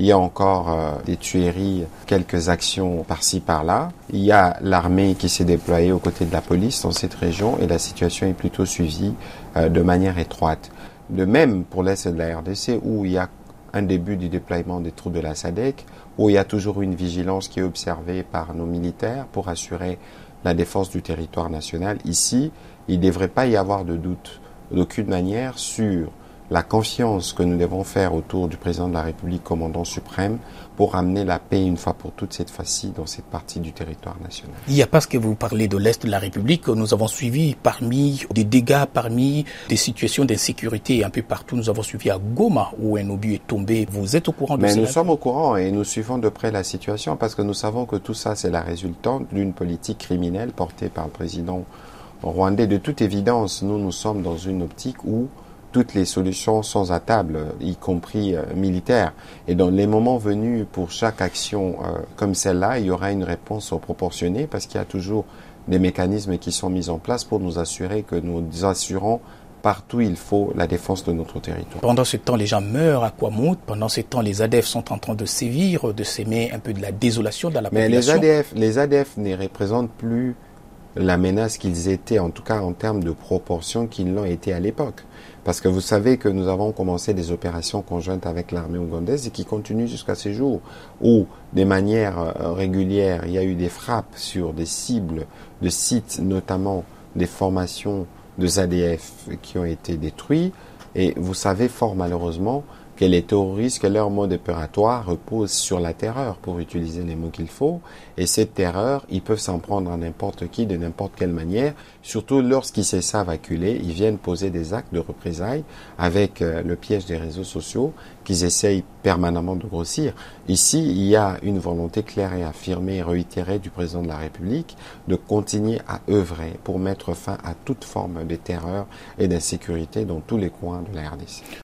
Il y a encore euh, des tueries, quelques actions par-ci par-là. Il y a l'armée qui s'est déployée aux côtés de la police dans cette région et la situation est plutôt suivie euh, de manière étroite. De même pour l'Est de la RDC où il y a un début du déploiement des troupes de la SADEC, où il y a toujours une vigilance qui est observée par nos militaires pour assurer la défense du territoire national. Ici, il ne devrait pas y avoir de doute d'aucune manière sur la confiance que nous devons faire autour du président de la République, commandant suprême, pour amener la paix une fois pour toutes cette fois-ci dans cette partie du territoire national. Il n'y a pas ce que vous parlez de l'Est de la République. Nous avons suivi parmi des dégâts, parmi des situations d'insécurité un peu partout. Nous avons suivi à Goma où un obus est tombé. Vous êtes au courant de Mais nous sommes au courant et nous suivons de près la situation parce que nous savons que tout ça, c'est la résultante d'une politique criminelle portée par le président rwandais. De toute évidence, nous, nous sommes dans une optique où toutes les solutions sont à table, y compris euh, militaires. Et dans les moments venus pour chaque action euh, comme celle-là, il y aura une réponse proportionnée parce qu'il y a toujours des mécanismes qui sont mis en place pour nous assurer que nous assurons partout il faut la défense de notre territoire. Pendant ce temps, les gens meurent à Kwamout. Pendant ce temps, les ADF sont en train de sévir, de s'aimer un peu de la désolation dans la Mais les population. ADF, les ADF ne représentent plus la menace qu'ils étaient, en tout cas en termes de proportion qu'ils l'ont été à l'époque. Parce que vous savez que nous avons commencé des opérations conjointes avec l'armée ougandaise et qui continuent jusqu'à ce jour, où, de manière euh, régulière, il y a eu des frappes sur des cibles de sites, notamment des formations de ZADF qui ont été détruits. Et vous savez fort malheureusement que les terroristes, que leur mode opératoire repose sur la terreur, pour utiliser les mots qu'il faut. Et cette terreur, ils peuvent s'en prendre à n'importe qui, de n'importe quelle manière, surtout lorsqu'ils se savent acculés, ils viennent poser des actes de représailles avec euh, le piège des réseaux sociaux qu'ils essayent permanemment de grossir. Ici, il y a une volonté claire et affirmée et réitérée du président de la République de continuer à œuvrer pour mettre fin à toute forme de terreur et d'insécurité dans tous les coins de la RDC.